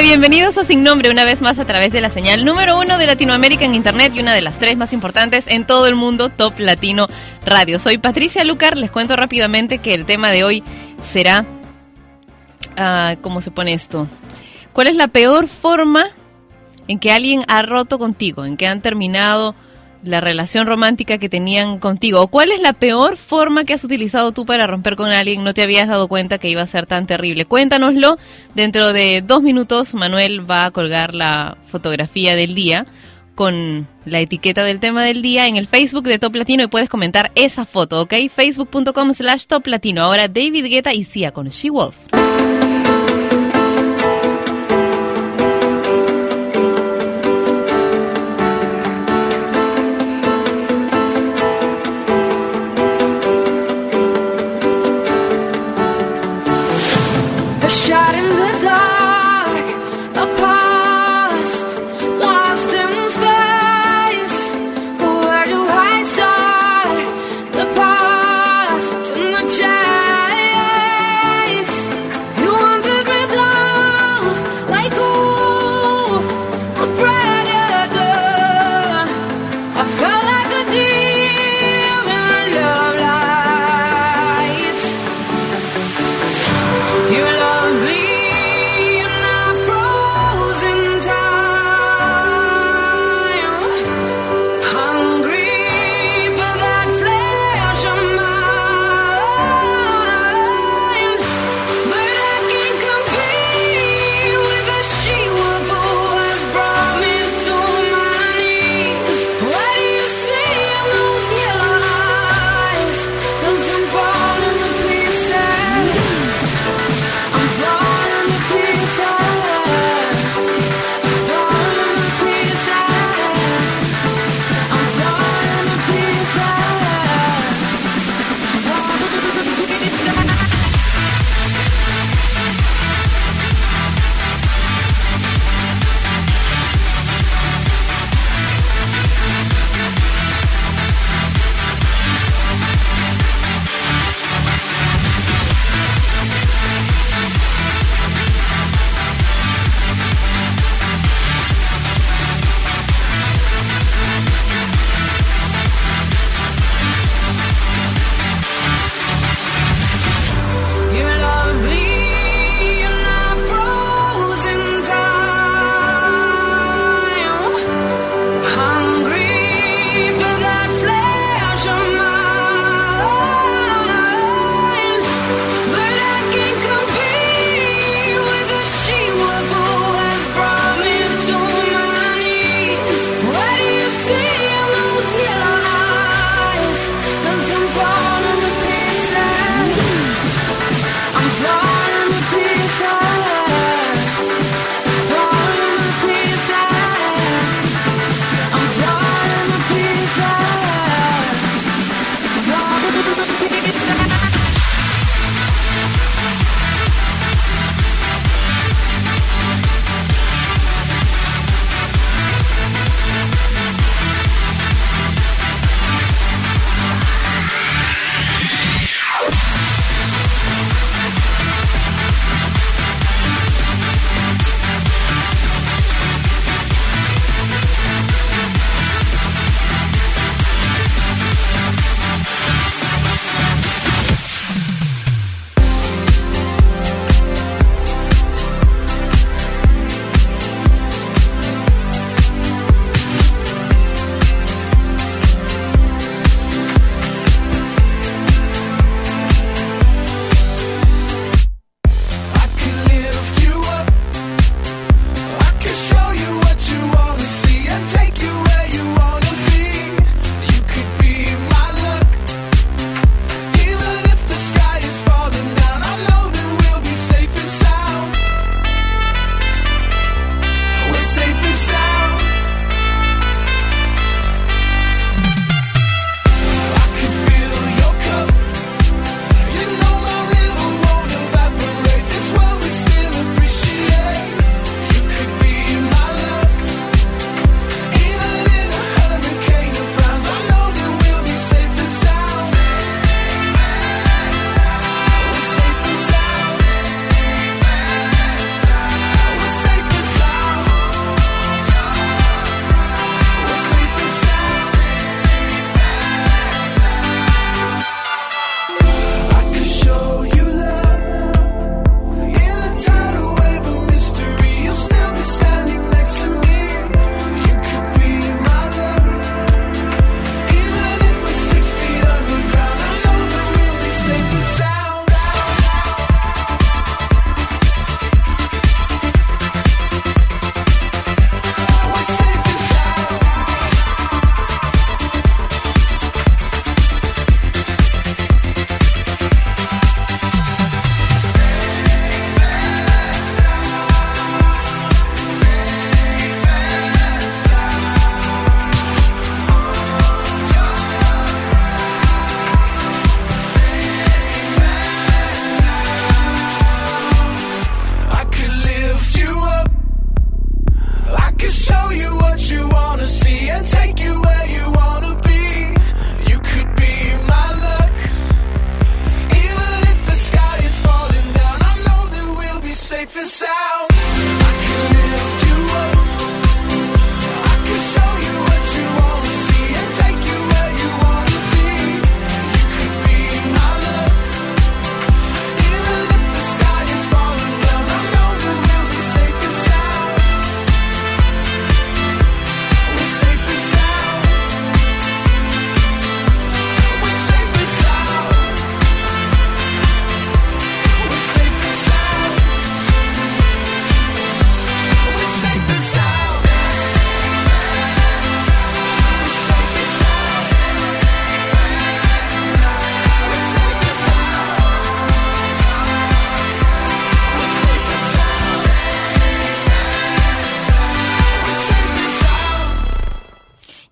Bienvenidos a Sin Nombre una vez más a través de la señal número uno de Latinoamérica en Internet y una de las tres más importantes en todo el mundo, Top Latino Radio. Soy Patricia Lucar, les cuento rápidamente que el tema de hoy será... ah, ¿Cómo se pone esto? ¿Cuál es la peor forma en que alguien ha roto contigo, en que han terminado la relación romántica que tenían contigo? ¿O cuál es la peor forma que has utilizado tú para romper con alguien? No te habías dado cuenta que iba a ser tan terrible. Cuéntanoslo. Dentro de dos minutos, Manuel va a colgar la fotografía del día con la etiqueta del tema del día en el Facebook de Top Latino y puedes comentar esa foto, ¿ok? Facebook.com slash Top Latino. Ahora David Guetta y Sia con She Wolf.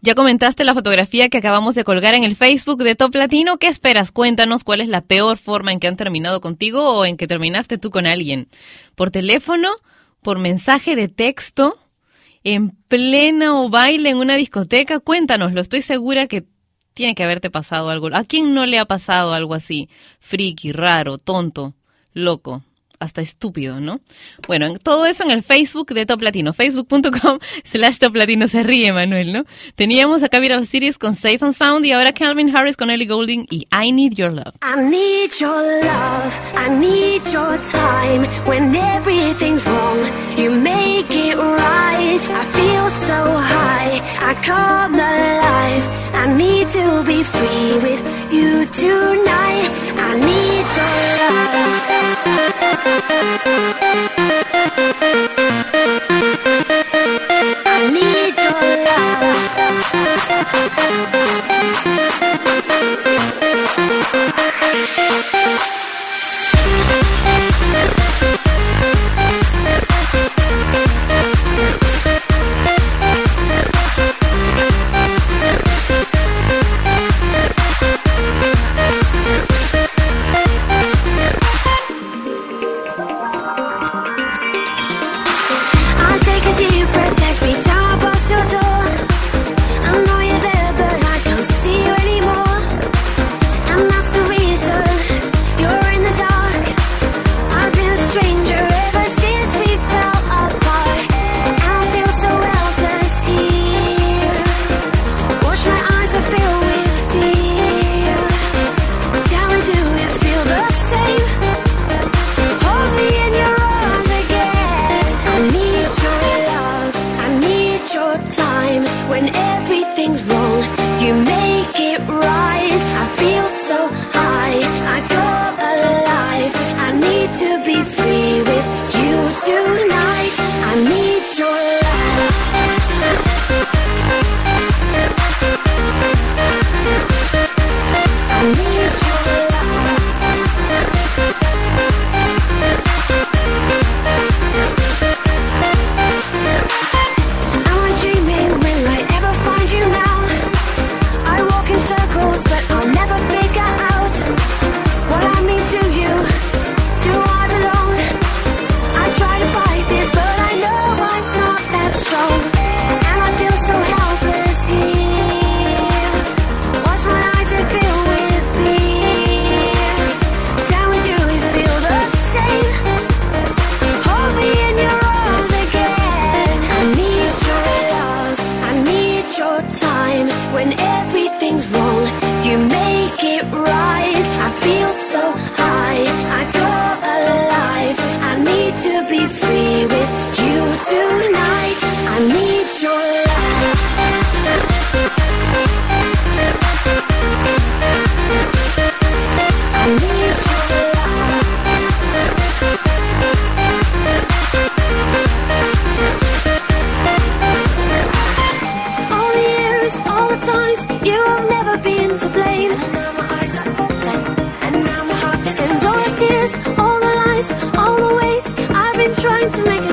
Ya comentaste la fotografía que acabamos de colgar en el Facebook de Top Latino. ¿Qué esperas? Cuéntanos cuál es la peor forma en que han terminado contigo o en que terminaste tú con alguien. ¿Por teléfono? ¿Por mensaje de texto? ¿En plena o baile en una discoteca? Cuéntanoslo. Estoy segura que tiene que haberte pasado algo. ¿A quién no le ha pasado algo así? Friki, raro, tonto, loco hasta estúpido, ¿no? Bueno, en- todo eso en el Facebook de Top Latino, facebook.com slash Top Latino, se ríe Manuel, ¿no? Teníamos acá Viral Series con Safe and Sound y ahora Calvin Harris con Ellie Goulding y I Need Your Love. I need your love, I need your time. When everything's wrong, you make it right. I feel so high, I come alive. I need to be free with you tonight. I need your love. I need I need to make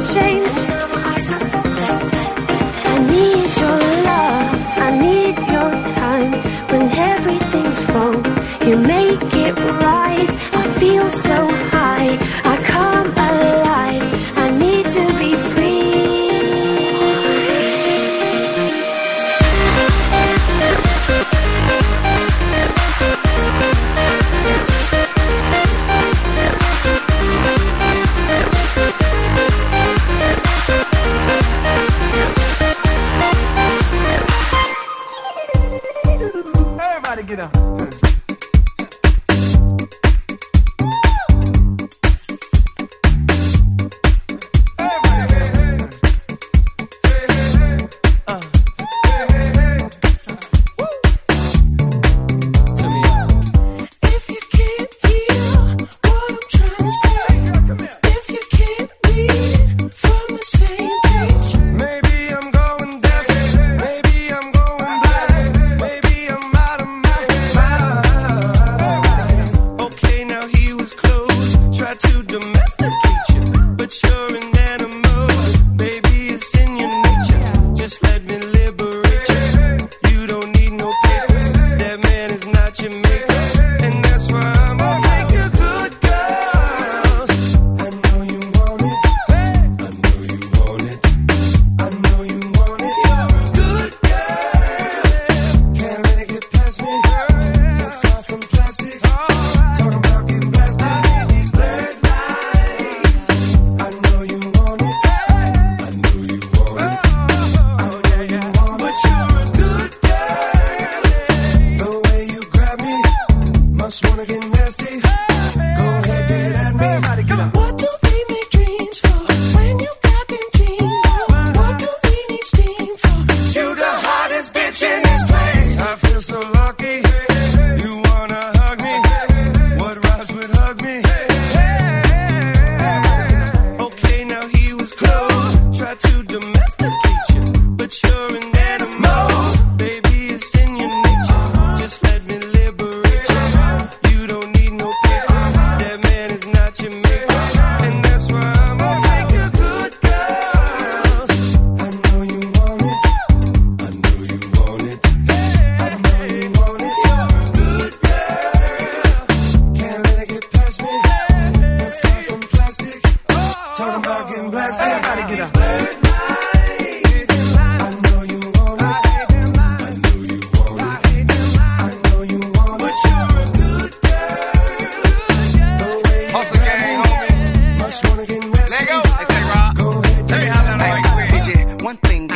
one thing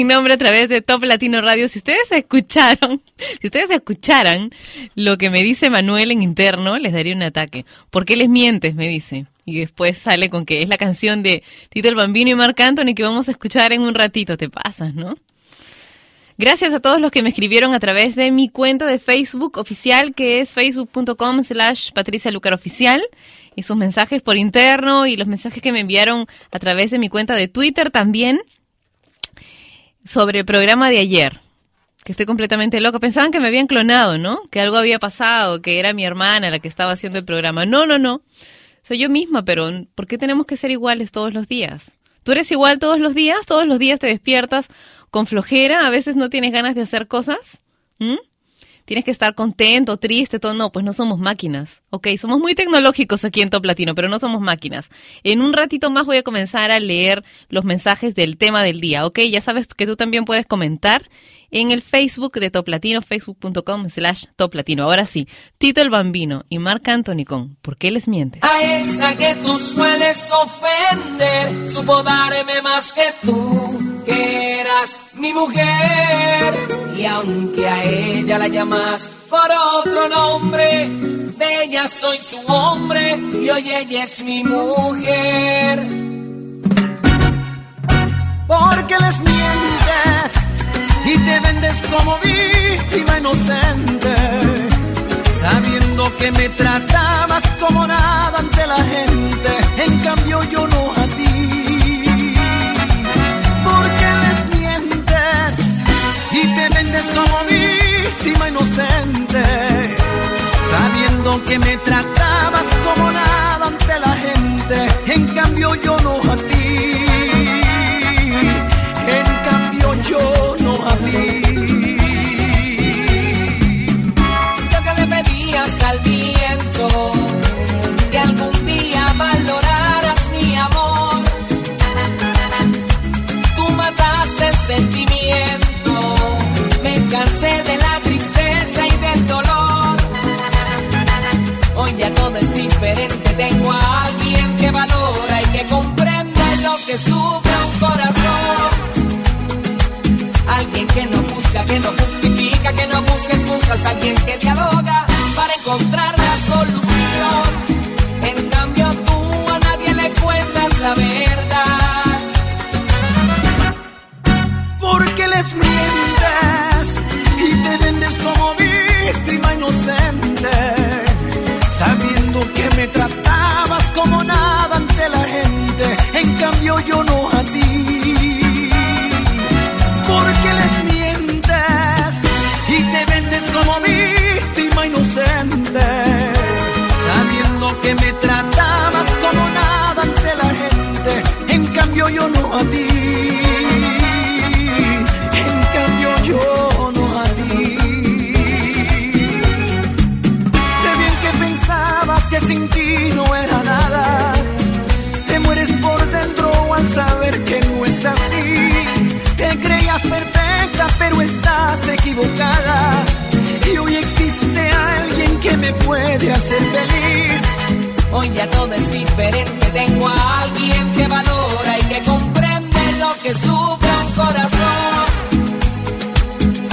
sin nombre a través de Top Latino Radio. Si ustedes escucharon, si ustedes escucharan lo que me dice Manuel en interno, les daría un ataque. ¿Por qué les mientes? Me dice. Y después sale con que es la canción de Tito el Bambino y Marc Anthony que vamos a escuchar en un ratito. Te pasas, ¿no? Gracias a todos los que me escribieron a través de mi cuenta de Facebook oficial, que es facebook.com slash Patricia Lucar Oficial, y sus mensajes por interno y los mensajes que me enviaron a través de mi cuenta de Twitter también sobre el programa de ayer, que estoy completamente loca. Pensaban que me habían clonado, ¿no? Que algo había pasado, que era mi hermana la que estaba haciendo el programa. No, no, no. Soy yo misma, pero ¿por qué tenemos que ser iguales todos los días? ¿Tú eres igual todos los días? ¿Todos los días te despiertas con flojera? ¿A veces no tienes ganas de hacer cosas? Tienes que estar contento, triste, todo. No, pues no somos máquinas. Ok, somos muy tecnológicos aquí en Top Latino, pero no somos máquinas. En un ratito más voy a comenzar a leer los mensajes del tema del día. Ok, ya sabes que tú también puedes comentar en el Facebook de Top Latino, facebook.com slash Top Latino. Ahora sí, Tito el Bambino y Marc Anthony con ¿Por qué les mientes? A esa que tú sueles ofender, supo darme más que tú, que eras mi mujer. Y aunque a ella la llamas por otro nombre, de ella soy su hombre y hoy ella es mi mujer. Porque les mientes y te vendes como víctima inocente, sabiendo que me tratabas como nada ante la gente, en cambio yo no a ti. Porque les mientes y te vendes como víctima inocente, sabiendo que me tratabas como nada ante la gente, en cambio yo que no busca, que no justifica, que no busca excusas, alguien que dialoga para encontrar a ti. En cambio yo no a ti. Sé bien que pensabas que sin ti no era nada. Te mueres por dentro al saber que no es así. Te creías perfecta pero estás equivocada. Y hoy existe alguien que me puede hacer feliz. Hoy ya todo es diferente, tengo a alguien que valora y que comparte que sufra un corazón.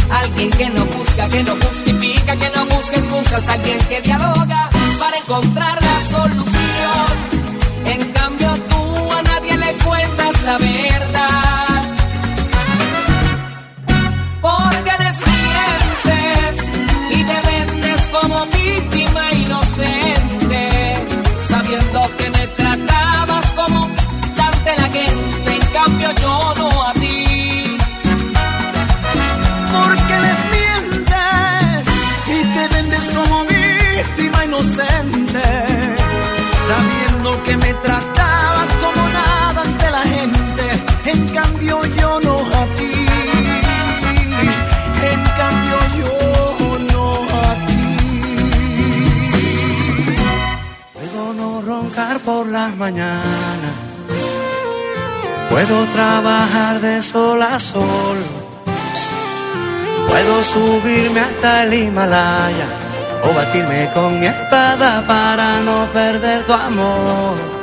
Alguien que no busca, que no justifica, que no busca excusas. Alguien que dialoga para encontrar la solución. En cambio tú a nadie le cuentas la verdad me tratabas como nada ante la gente, en cambio yo no a ti, en cambio yo no a ti. Puedo no roncar por las mañanas, puedo trabajar de sol a sol, puedo subirme hasta el Himalaya o batirme con mi espada para no perder tu amor.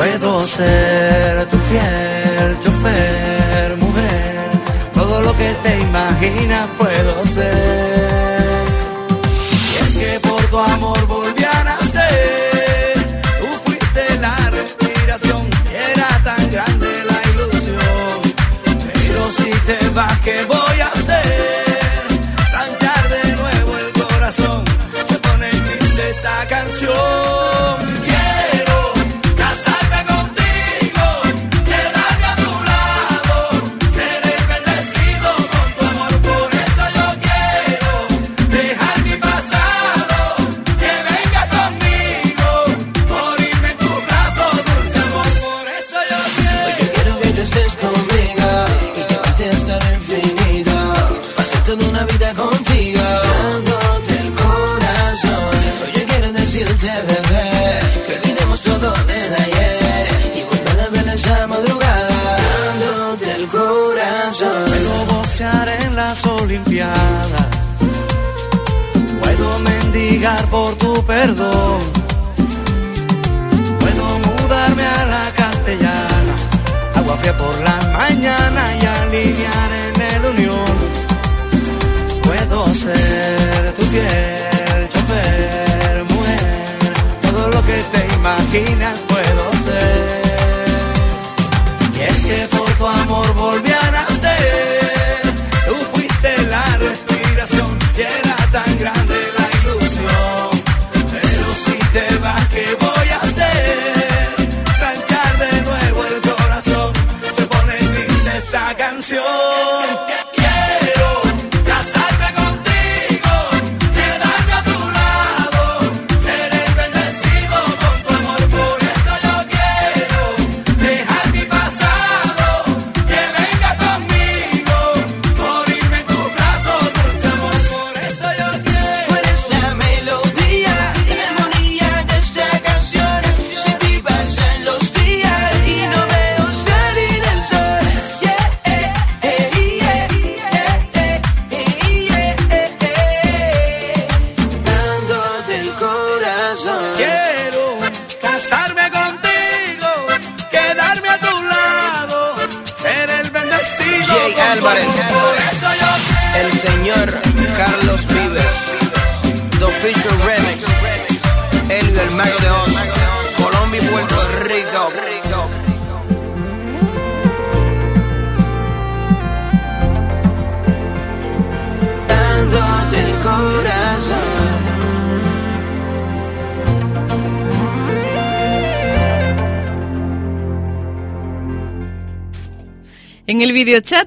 Puedo ser tu fiel chofer, mujer. Todo lo que te imaginas puedo ser.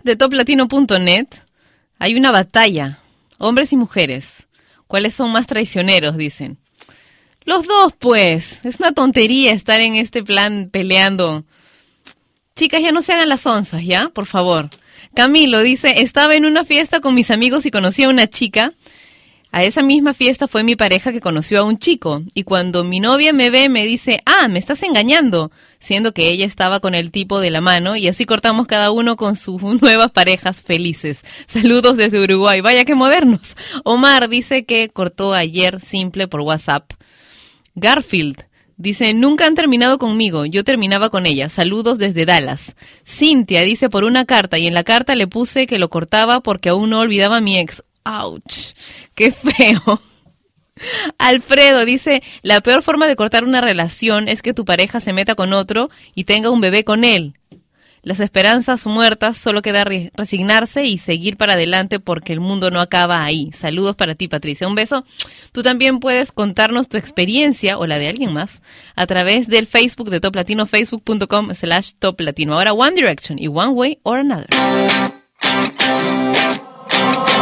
De toplatino.net hay una batalla. Hombres y mujeres. ¿Cuáles son más traicioneros? Dicen. Los dos, pues. Es una tontería estar en este plan peleando. Chicas, ya no se hagan las onzas, ¿ya? Por favor. Camilo dice, estaba en una fiesta con mis amigos y conocí a una chica. A esa misma fiesta fue mi pareja que conoció a un chico. Y cuando mi novia me ve, me dice, ah, me estás engañando. Siendo que ella estaba con el tipo de la mano. Y así cortamos cada uno con sus nuevas parejas felices. Saludos desde Uruguay. Vaya que modernos. Omar dice que cortó ayer simple por WhatsApp. Garfield dice, nunca han terminado conmigo, yo terminaba con ella. Saludos desde Dallas. Cintia dice por una carta y en la carta le puse que lo cortaba porque aún no olvidaba a mi ex. ¡Auch! ¡Qué feo! Alfredo dice, la peor forma de cortar una relación es que tu pareja se meta con otro y tenga un bebé con él. Las esperanzas muertas solo queda re- resignarse y seguir para adelante porque el mundo no acaba ahí. Saludos para ti, Patricia. Un beso. Tú también puedes contarnos tu experiencia o la de alguien más a través del Facebook de Top Latino, facebook.com slash Top Latino. Ahora One Direction y One Way or Another.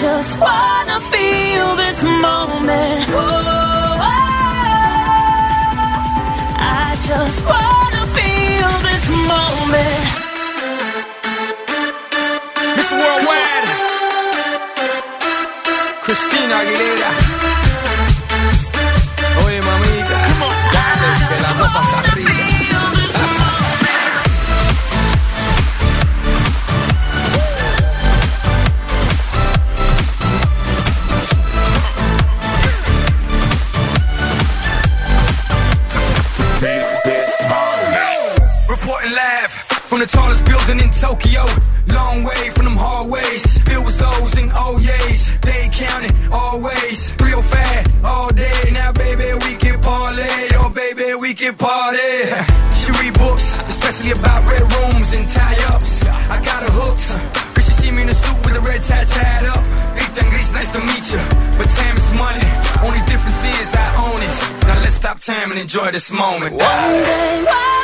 just wanna feel this moment. Oh, I just wanna feel this moment. Miss Worldwide, Christina Aguilera. Oye, mamita, dale, que la cosa está enjoy this moment. One day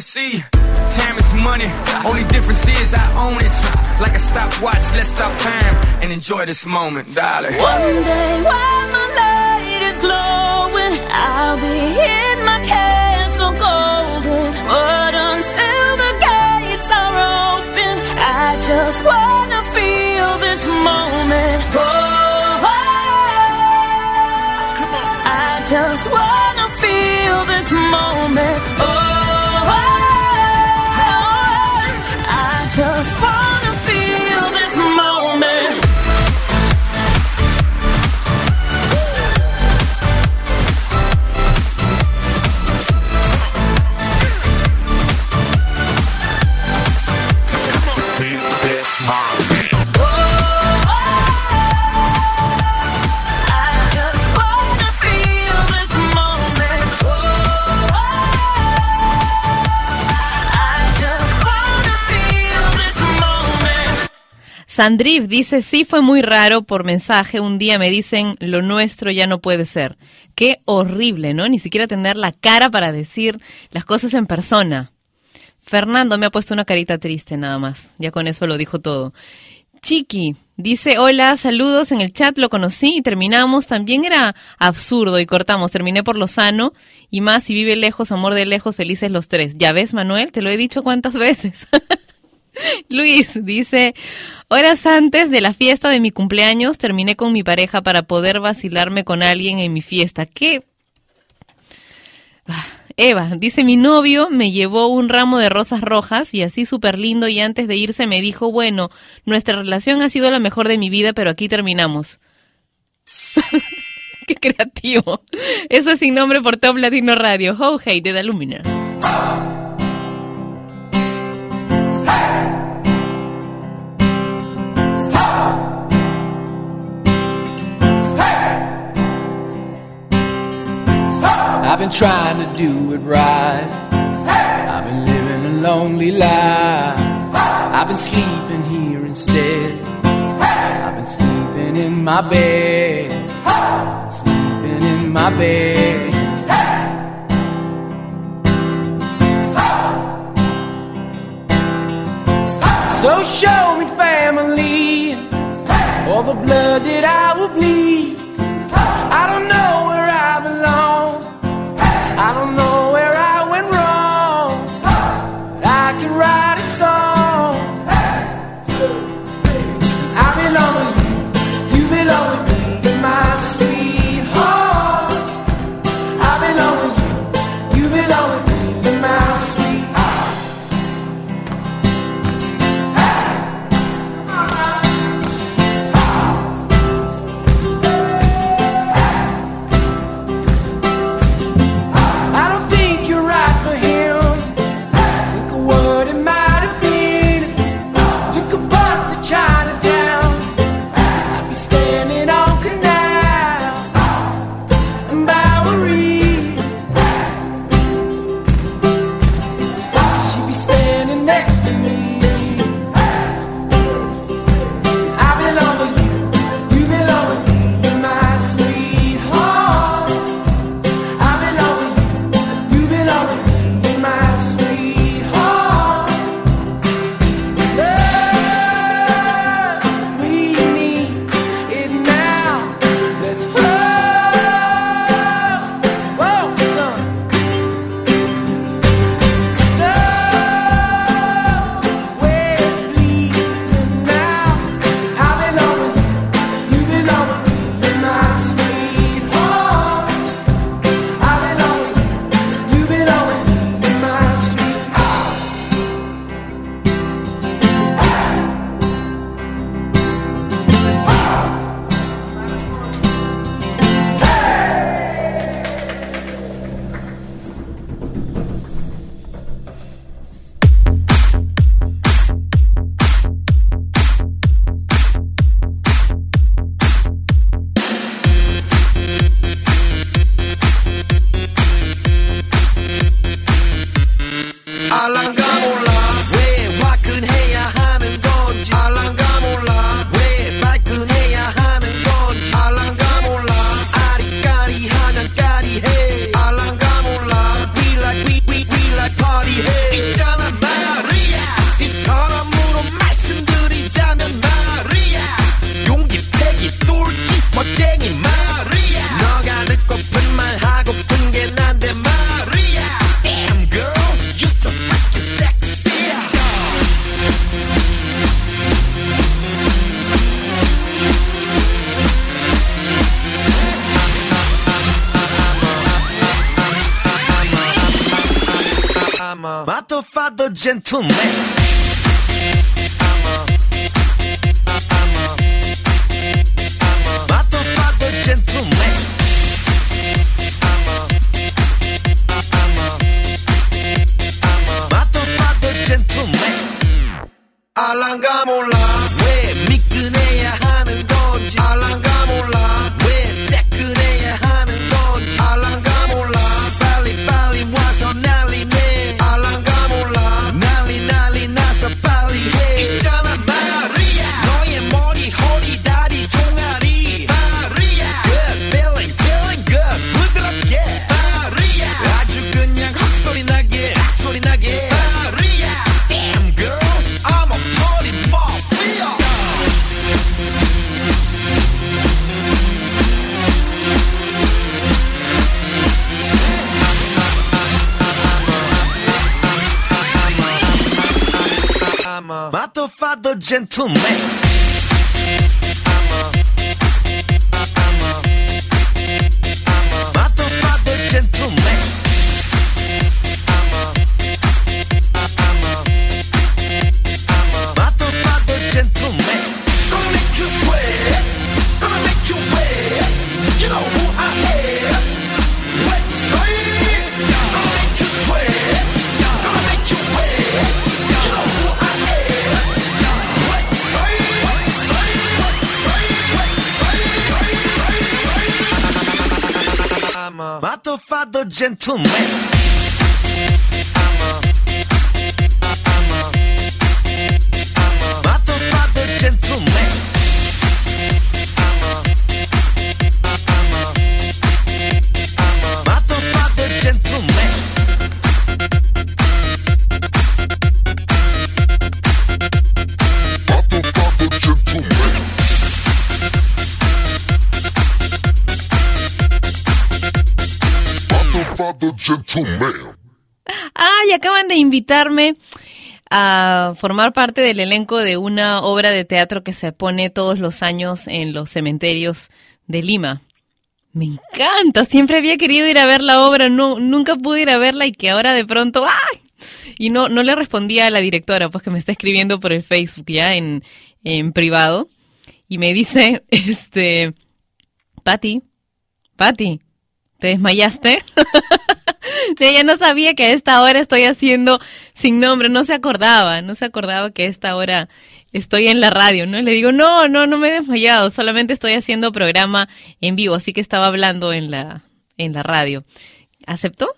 see. Time is money, only difference is I own it. Like a stopwatch, let's stop time and enjoy this moment, darling. One day while my light is glowing, I'll be in my castle golden. But Sandriv dice, sí fue muy raro por mensaje. Un día me dicen, lo nuestro ya no puede ser. Qué horrible, ¿no? Ni siquiera tener la cara para decir las cosas en persona. Fernando me ha puesto una carita triste nada más. Ya con eso lo dijo todo. Chiqui dice, hola, saludos en el chat, lo conocí y terminamos. También era absurdo y cortamos. Terminé por lo sano y más si vive lejos, amor de lejos, felices los tres. Ya ves, Manuel, te lo he dicho cuántas veces. Luis dice, horas antes de la fiesta de mi cumpleaños terminé con mi pareja para poder vacilarme con alguien en mi fiesta. ¿Qué? Ah, Eva dice, mi novio me llevó un ramo de rosas rojas y así súper lindo y antes de irse me dijo, bueno, nuestra relación ha sido la mejor de mi vida, pero aquí terminamos. Qué creativo. Eso es sin nombre por Top Latino Radio. Oh, hey, de The been trying to do it right. I've been living a lonely life. I've been sleeping here instead. I've been sleeping in my bed. Sleeping in my bed. So show me family, all the blood that I will bleed. phantom gentleman. 准备 invitarme a formar parte del elenco de una obra de teatro que se pone todos los años en los cementerios de Lima. Me encanta, siempre había querido ir a ver la obra, no, nunca pude ir a verla y que ahora de pronto, ¡ay! Y no, no le respondía a la directora, pues que me está escribiendo por el Facebook ya en, en privado. Y me dice, este, Patti, Patti, ¿te desmayaste? Ella no sabía que a esta hora estoy haciendo sin nombre, no se acordaba, no se acordaba que a esta hora estoy en la radio, ¿no? Le digo, no, no, no me he desmayado, solamente estoy haciendo programa en vivo, así que estaba hablando en la, en la radio. ¿Aceptó?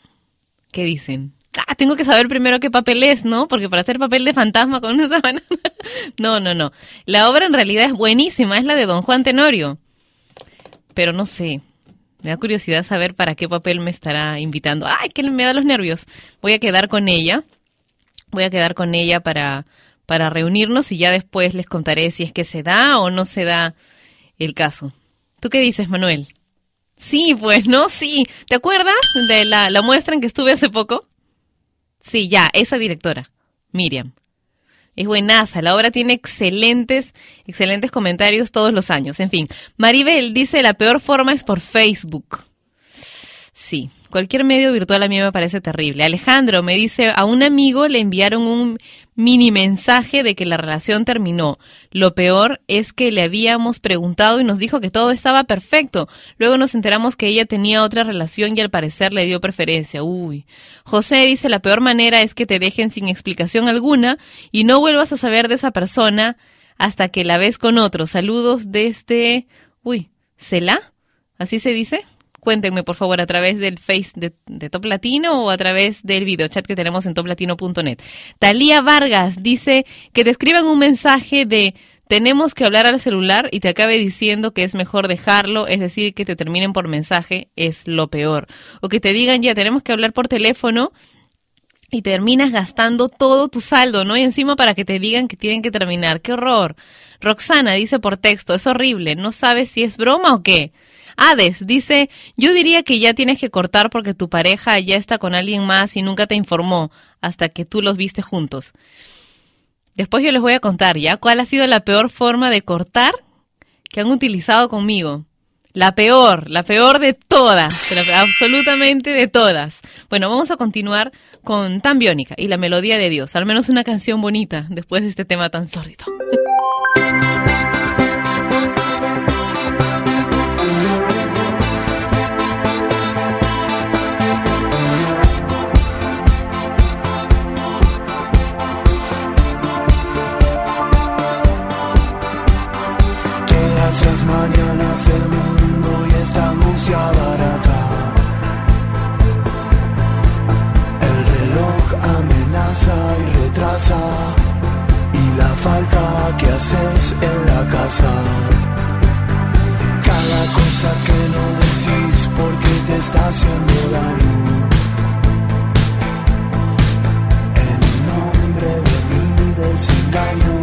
¿Qué dicen? Ah, tengo que saber primero qué papel es, ¿no? Porque para hacer papel de fantasma con una sábana. no, no, no. La obra en realidad es buenísima, es la de Don Juan Tenorio. Pero no sé, me da curiosidad saber para qué papel me estará invitando. Ay, que me da los nervios. Voy a quedar con ella. Voy a quedar con ella para, para reunirnos y ya después les contaré si es que se da o no se da el caso. ¿Tú qué dices, Manuel? Sí, pues, ¿no? Sí. ¿Te acuerdas de la, la muestra en que estuve hace poco? Sí, ya, esa directora, Miriam. Es buenaza, la obra tiene excelentes, excelentes comentarios todos los años. En fin, Maribel dice la peor forma es por Facebook. Sí, cualquier medio virtual a mí me parece terrible. Alejandro me dice, a un amigo le enviaron un mini mensaje de que la relación terminó. Lo peor es que le habíamos preguntado y nos dijo que todo estaba perfecto. Luego nos enteramos que ella tenía otra relación y al parecer le dio preferencia. Uy. José dice, la peor manera es que te dejen sin explicación alguna y no vuelvas a saber de esa persona hasta que la ves con otro. Saludos desde... Uy, ¿Cela? ¿Así se dice? Cuéntenme, por favor, a través del Face de, de Top Latino o a través del videochat que tenemos en toplatino.net. Talía Vargas dice que te escriban un mensaje de tenemos que hablar al celular y te acabe diciendo que es mejor dejarlo, es decir, que te terminen por mensaje es lo peor. O que te digan ya tenemos que hablar por teléfono y terminas gastando todo tu saldo, ¿no? Y encima para que te digan que tienen que terminar. ¡Qué horror! Roxana dice por texto, es horrible, no sabes si es broma o qué. Hades dice, yo diría que ya tienes que cortar porque tu pareja ya está con alguien más y nunca te informó hasta que tú los viste juntos. Después yo les voy a contar ya cuál ha sido la peor forma de cortar que han utilizado conmigo. La peor, la peor de todas, absolutamente de todas. Bueno, vamos a continuar con Tan Biónica y la melodía de Dios, al menos una canción bonita después de este tema tan sórdido. veces en la casa. Cada cosa que no decís porque te está haciendo daño. En nombre de mi desengaño.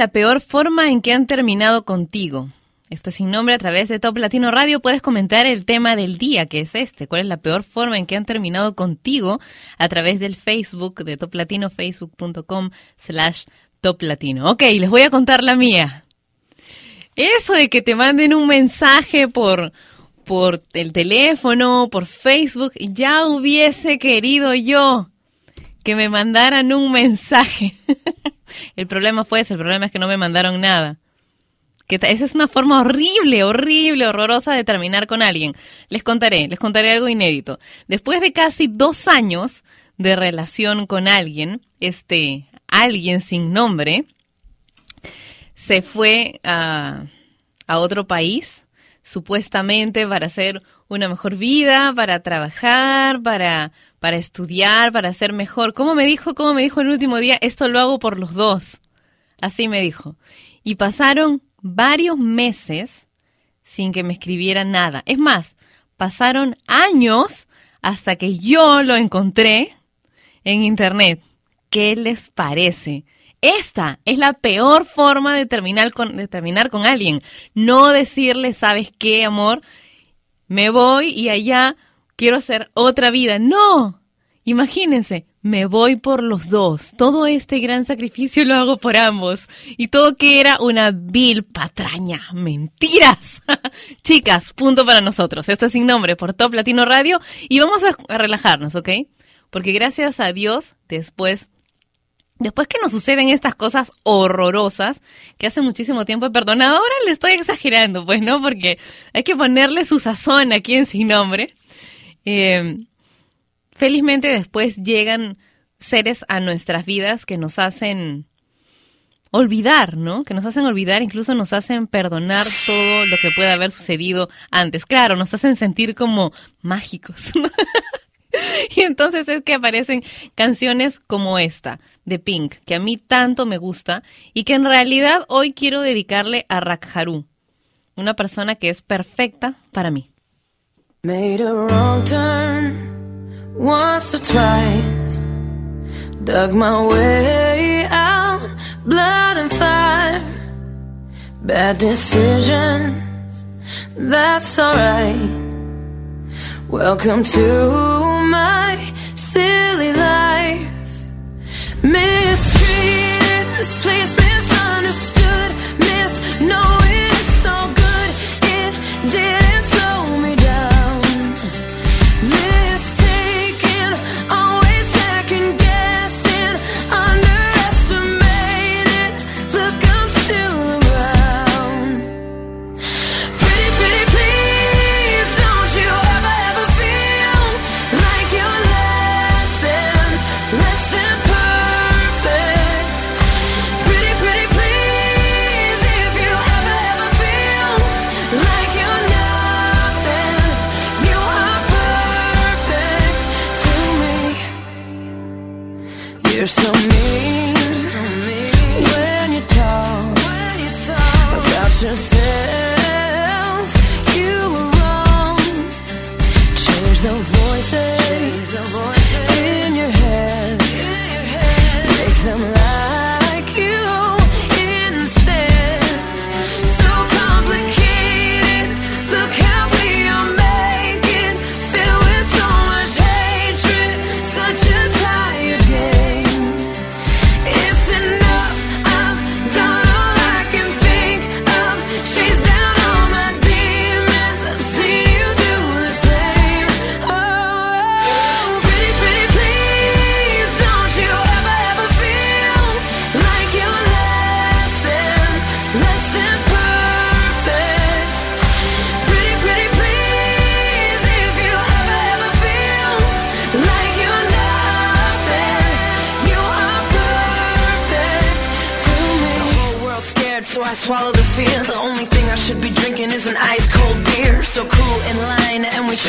La peor forma en que han terminado contigo? Esto es sin nombre a través de Top Latino Radio. Puedes comentar el tema del día, que es este. ¿Cuál es la peor forma en que han terminado contigo? A través del Facebook de Top Latino, facebook.com slash Top Latino. Ok, les voy a contar la mía. Eso de que te manden un mensaje por, por el teléfono, por Facebook, ya hubiese querido yo que me mandaran un mensaje. el problema fue ese, el problema es que no me mandaron nada. Que esa es una forma horrible, horrible, horrorosa de terminar con alguien. Les contaré, les contaré algo inédito. Después de casi dos años de relación con alguien, este alguien sin nombre, se fue a, a otro país, supuestamente para hacer una mejor vida, para trabajar, para, para estudiar, para ser mejor. ¿Cómo me dijo? ¿Cómo me dijo el último día? Esto lo hago por los dos. Así me dijo. Y pasaron varios meses sin que me escribiera nada. Es más, pasaron años hasta que yo lo encontré en internet. ¿Qué les parece? Esta es la peor forma de terminar con, de terminar con alguien. No decirle, ¿sabes qué, amor? Me voy y allá quiero hacer otra vida. No. Imagínense, me voy por los dos. Todo este gran sacrificio lo hago por ambos. Y todo que era una vil patraña. Mentiras. Chicas, punto para nosotros. Esto es sin nombre por Top Latino Radio. Y vamos a, relajarnos, ¿ok? Porque gracias a Dios, después Después que nos suceden estas cosas horrorosas, que hace muchísimo tiempo he perdonado, ahora le estoy exagerando, pues, ¿no? Porque hay que ponerle su sazón aquí en Sin Nombre. Em, felizmente después llegan seres a nuestras vidas que nos hacen olvidar, ¿no? Que nos hacen olvidar, incluso nos hacen perdonar todo lo que pueda haber sucedido antes. Claro, nos hacen sentir como mágicos. y entonces es que aparecen canciones como esta, de Pink, que a mí tanto me gusta y que en realidad hoy quiero dedicarle a Rakharu, una persona que es perfecta para mí. Made a wrong turn once or twice. Dug my way out, blood and fire. Bad decisions, that's alright. Welcome to my silly life. Mistreated, displaced, misunderstood, Miss, know it's all good. It did.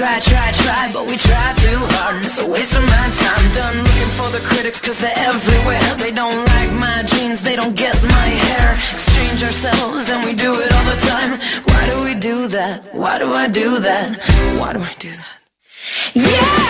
try, try, try, but we try too hard and it's a waste of my time. Done looking for the critics cause they're everywhere. They don't like my jeans, they don't get my hair. Exchange ourselves and we do it all the time. Why do we do that? Why do I do that? Why do I do that? Yeah!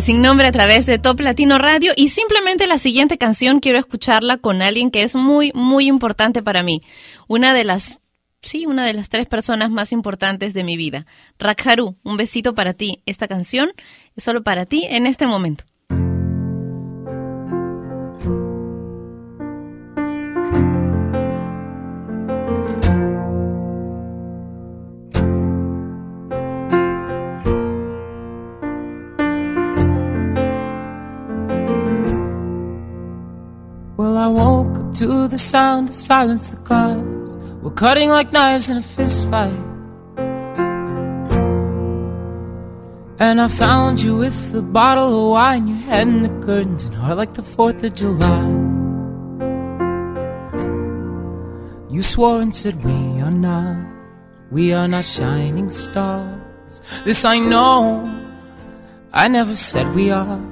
Sin nombre a través de Top Latino Radio y simplemente la siguiente canción quiero escucharla con alguien que es muy, muy importante para mí. Una de las, sí, una de las tres personas más importantes de mi vida. Rakharu, un besito para ti. Esta canción es solo para ti en este momento. To the sound silence. The cars were cutting like knives in a fist fight. And I found you with a bottle of wine, your head in the curtains, and heart like the 4th of July. You swore and said, We are not, we are not shining stars. This I know, I never said we are.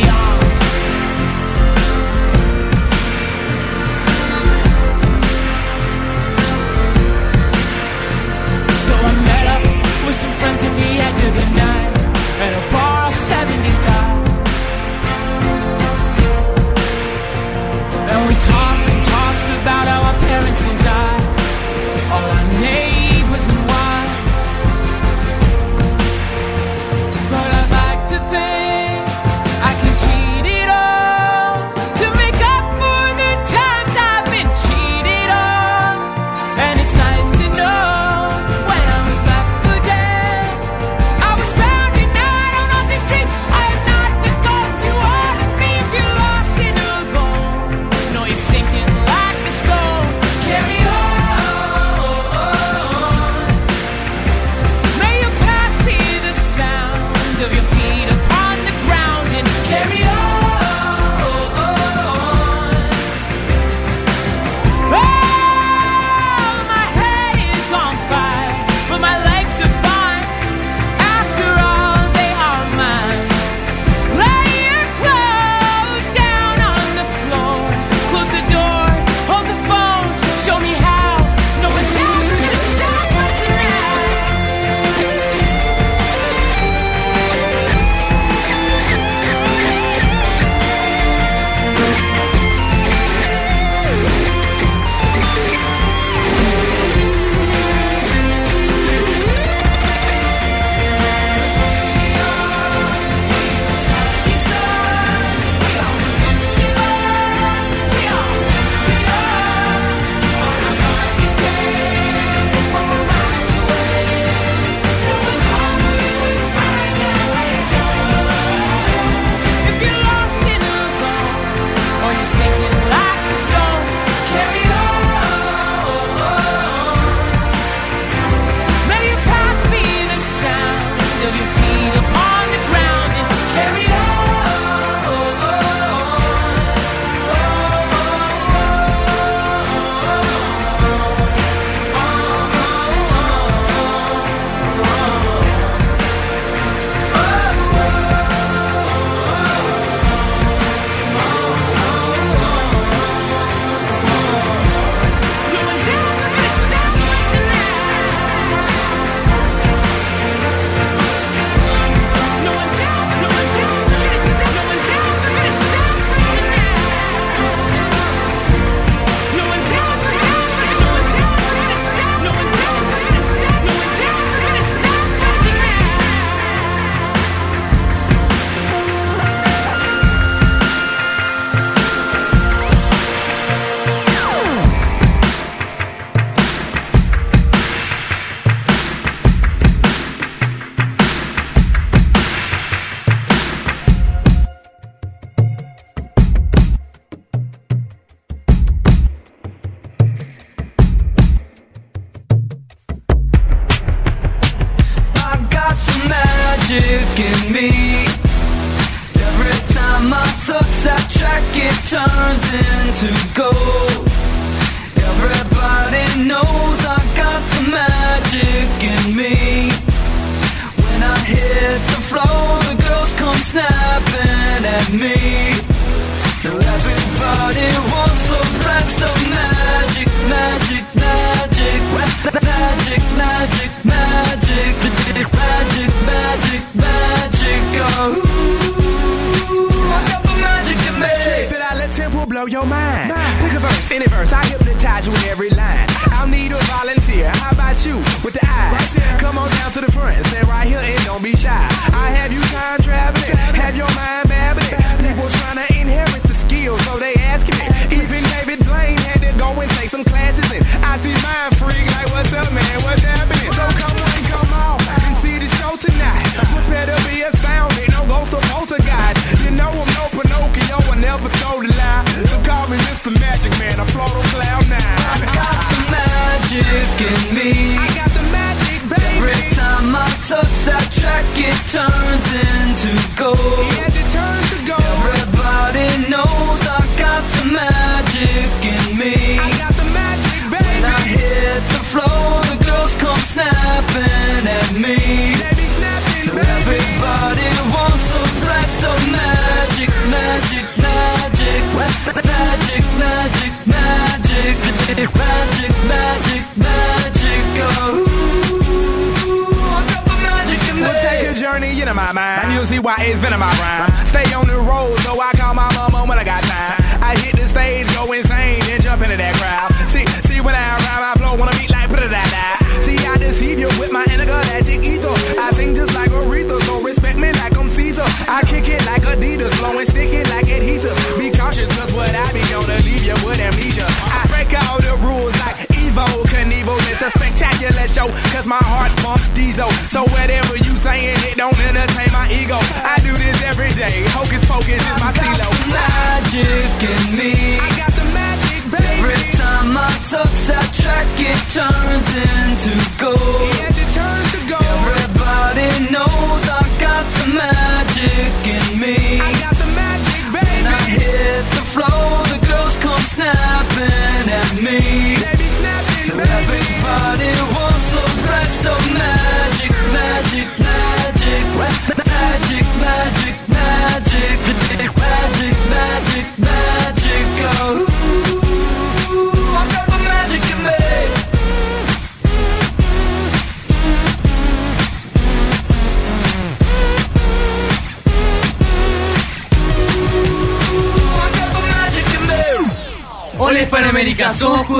on. So I met up with some friends at the edge of the night at a bar off 75. And we talked and talked about our parents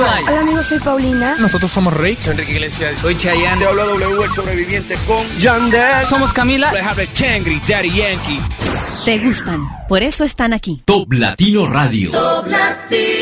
Hola amigos, soy Paulina. Nosotros somos Rick. Soy Enrique Iglesias. Soy Chayanne. Te habla W, el sobreviviente con Yandel. Somos Camila. Kangri, Daddy Yankee. Te gustan, por eso están aquí. Top Latino Radio. Top Latino.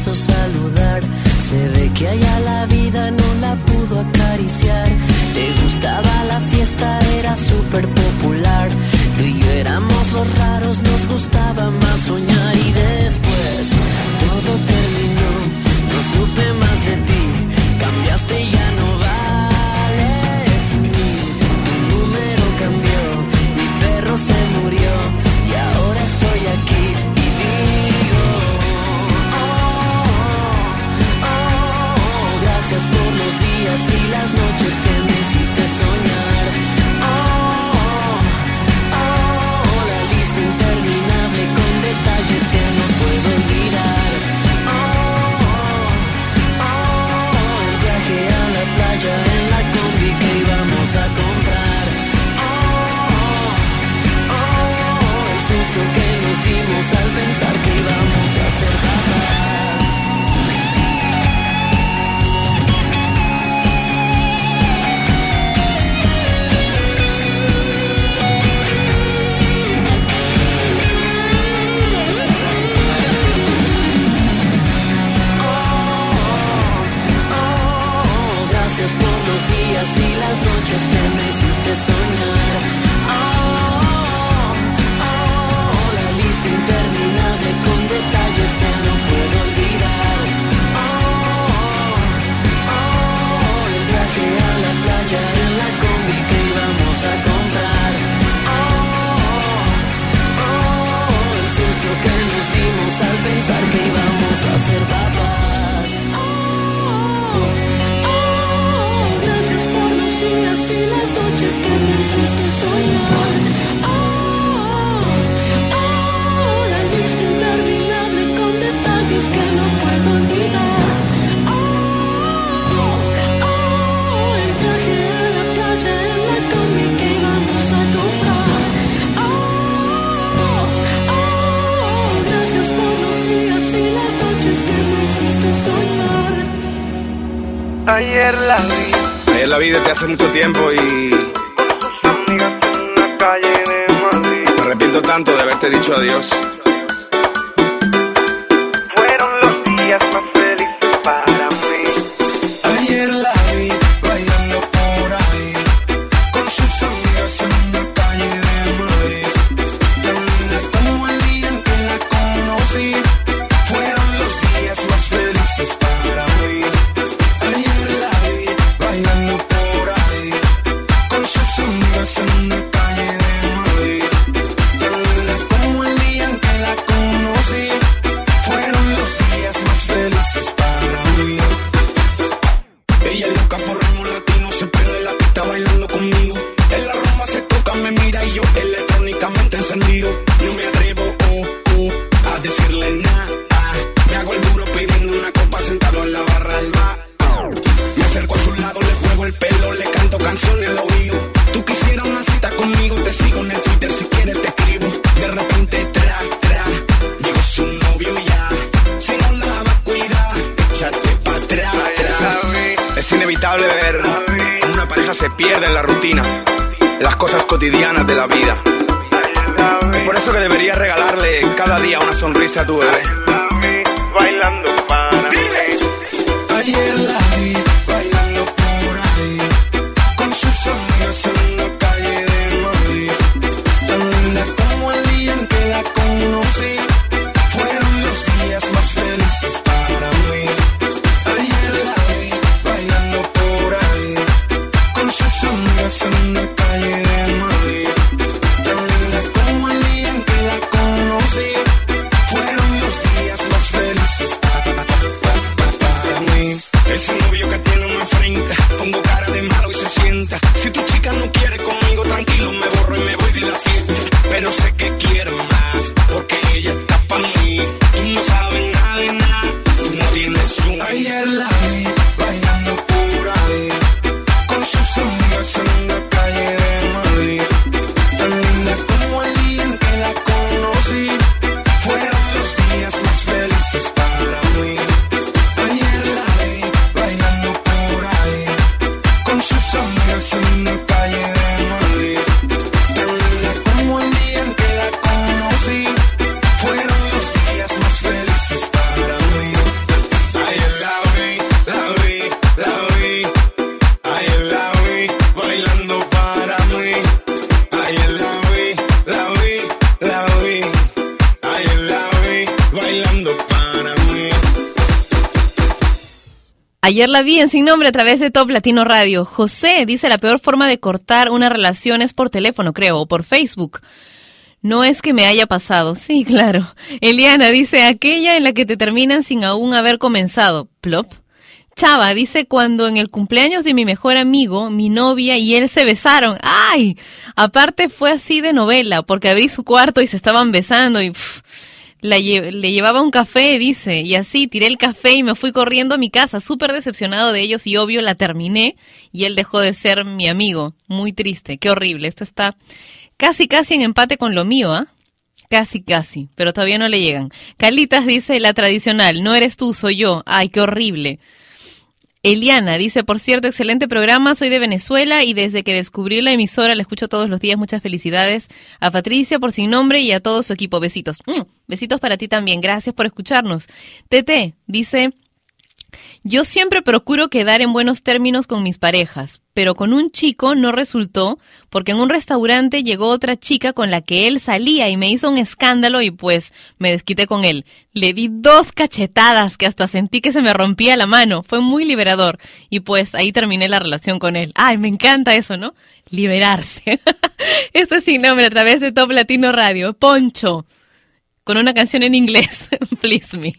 saludar. Se ve que allá la vida no la pudo acariciar. Te gustaba la fiesta, era súper popular. Tú y yo éramos los raros, nos gustaba más soñar. Y después todo terminó, no supe más de ti. Cambiaste y ya no días y las noches que me hiciste soñar. Oh, oh, oh, oh la lista interminable con detalles que no puedo olvidar. Oh, oh, el viaje a la playa en la combi que íbamos a comprar. Oh, oh, el susto que nos dimos al pensar que íbamos a ser papás. que me hiciste soñar. Oh, oh, la lista interminable con detalles que no puedo olvidar. Oh, oh, el viaje a la playa en la combi que íbamos a comprar. Oh, oh, gracias por los días y las noches que me hiciste soñar. Ayer la vi. Ayer la vi desde hace mucho tiempo y dicho adiós. Ayer la vi en Sin Nombre a través de Top Latino Radio. José dice la peor forma de cortar una relación es por teléfono, creo, o por Facebook. No es que me haya pasado. Sí, claro. Eliana dice aquella en la que te terminan sin aún haber comenzado. Plop. Chava dice cuando en el cumpleaños de mi mejor amigo, mi novia y él se besaron. ¡Ay! Aparte fue así de novela, porque abrí su cuarto y se estaban besando y la lle- le llevaba un café, dice, y así tiré el café y me fui corriendo a mi casa, súper decepcionado de ellos y obvio la terminé y él dejó de ser mi amigo. Muy triste, qué horrible. Esto está casi casi en empate con lo mío, ¿ah? Casi, casi, pero todavía no le llegan. Calitas dice la tradicional, no eres tú, soy yo. Ay, qué horrible. Eliana dice, por cierto, excelente programa, soy de Venezuela y desde que descubrí la emisora la escucho todos los días. Muchas felicidades a Patricia por sin nombre y a todo su equipo. Besitos. Mm, Besitos para ti también. Gracias por escucharnos. Tete dice, yo siempre procuro quedar en buenos términos con mis parejas, pero con un chico no resultó porque en un restaurante llegó otra chica con la que él salía y me hizo un escándalo y pues me desquité con él. Le di dos cachetadas que hasta sentí que se me rompía la mano. Fue muy liberador y pues ahí terminé la relación con él. Ay, me encanta eso, ¿no? Liberarse. Esto es sin nombre a través de Top Latino Radio. Poncho, con una canción en inglés. Please me.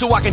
So I continued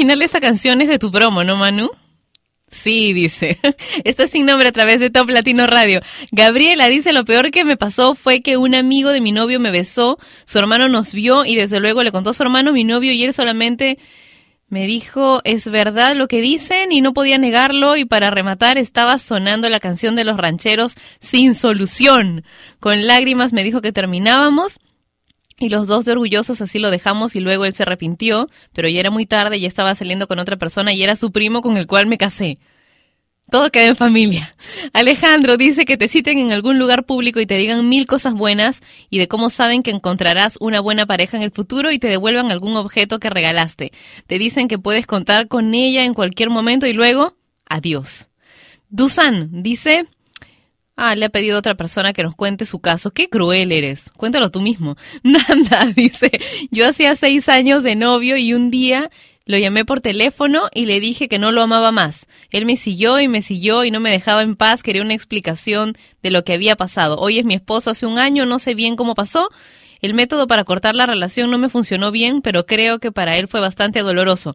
original de esta canción es de tu promo, ¿no, Manu? Sí, dice. Está sin nombre a través de Top Latino Radio. Gabriela dice, lo peor que me pasó fue que un amigo de mi novio me besó, su hermano nos vio y desde luego le contó a su hermano, mi novio, y él solamente me dijo, es verdad lo que dicen y no podía negarlo y para rematar estaba sonando la canción de los rancheros sin solución. Con lágrimas me dijo que terminábamos y los dos de orgullosos así lo dejamos y luego él se arrepintió, pero ya era muy tarde, ya estaba saliendo con otra persona y era su primo con el cual me casé. Todo queda en familia. Alejandro dice que te citen en algún lugar público y te digan mil cosas buenas y de cómo saben que encontrarás una buena pareja en el futuro y te devuelvan algún objeto que regalaste. Te dicen que puedes contar con ella en cualquier momento y luego, adiós. Dusan dice, ah, le ha pedido a otra persona que nos cuente su caso. Qué cruel eres. Cuéntalo tú mismo. Nanda dice, yo hacía seis años de novio y un día lo llamé por teléfono y le dije que no lo amaba más. Él me siguió y me siguió y no me dejaba en paz. Quería una explicación de lo que había pasado. Hoy es mi esposo hace un año, no sé bien cómo pasó. El método para cortar la relación no me funcionó bien, pero creo que para él fue bastante doloroso.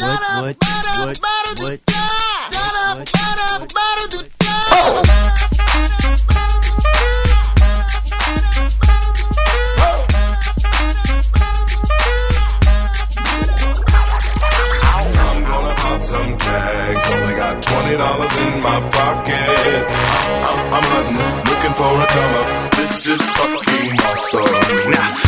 What? What? What? What? Some tags, only got twenty dollars in my pocket. I'm, I'm hunting, looking for a cover. This is fucking awesome. Now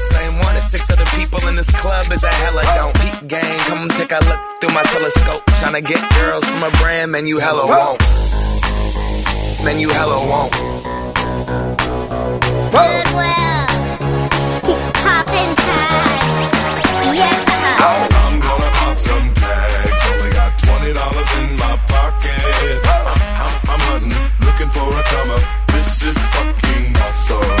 same one as six other people in this club is a hella don't. Peep gang, come take a look through my telescope. Tryna get girls from a brand, man, you hella won't. Man, you hella won't. Goodwill. Poppin' tags. Yeah. I'm gonna pop some tags. Only got twenty dollars in my pocket. I'm, I'm, I'm hunting, looking for a come up. This is fucking awesome.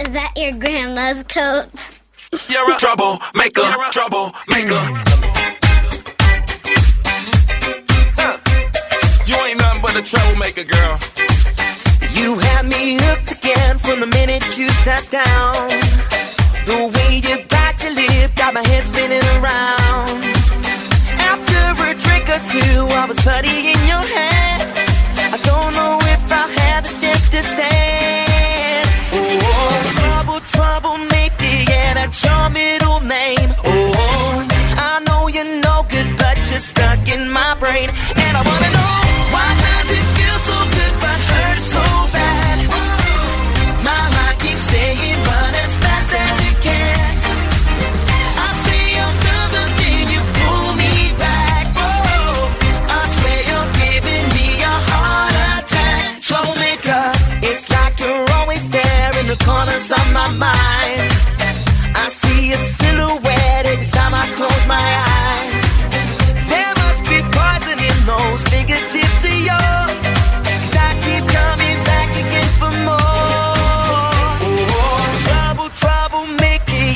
Is that your grandma's coat? You're a troublemaker, troublemaker. You ain't nothing but a troublemaker, girl. You had me hooked again from the minute you sat down. The way you bite your lip got my head spinning around. After a drink or two, I was putty in your hands. I don't know if I have the strength to stand. Your middle name. Oh, I know you're no good, but you're stuck in my brain. And I wanna know a silhouette every time I close my eyes. There must be poison in those fingertips of I keep coming back again for more. Oh, trouble,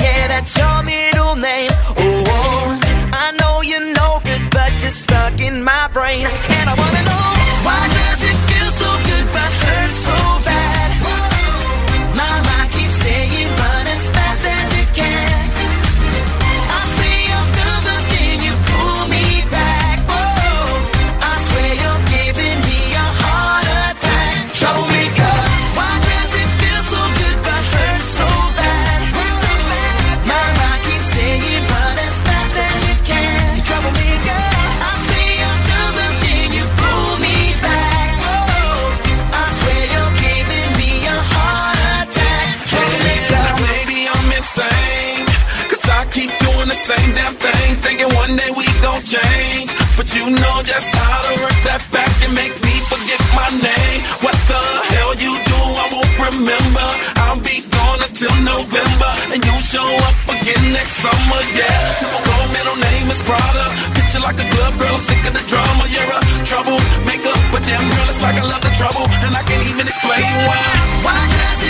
yeah, that's your middle name. Oh, I know you know good, but you're stuck in my brain. Change. But you know just how to work that back and make me forget my name. What the hell you do, I won't remember. I'll be gone until November, and you show up again next summer, yeah. Typical middle name is Prada. Picture like a glove, girl, I'm sick of the drama. You're a troublemaker, but damn girl, it's like I love the trouble, and I can't even explain why. Why does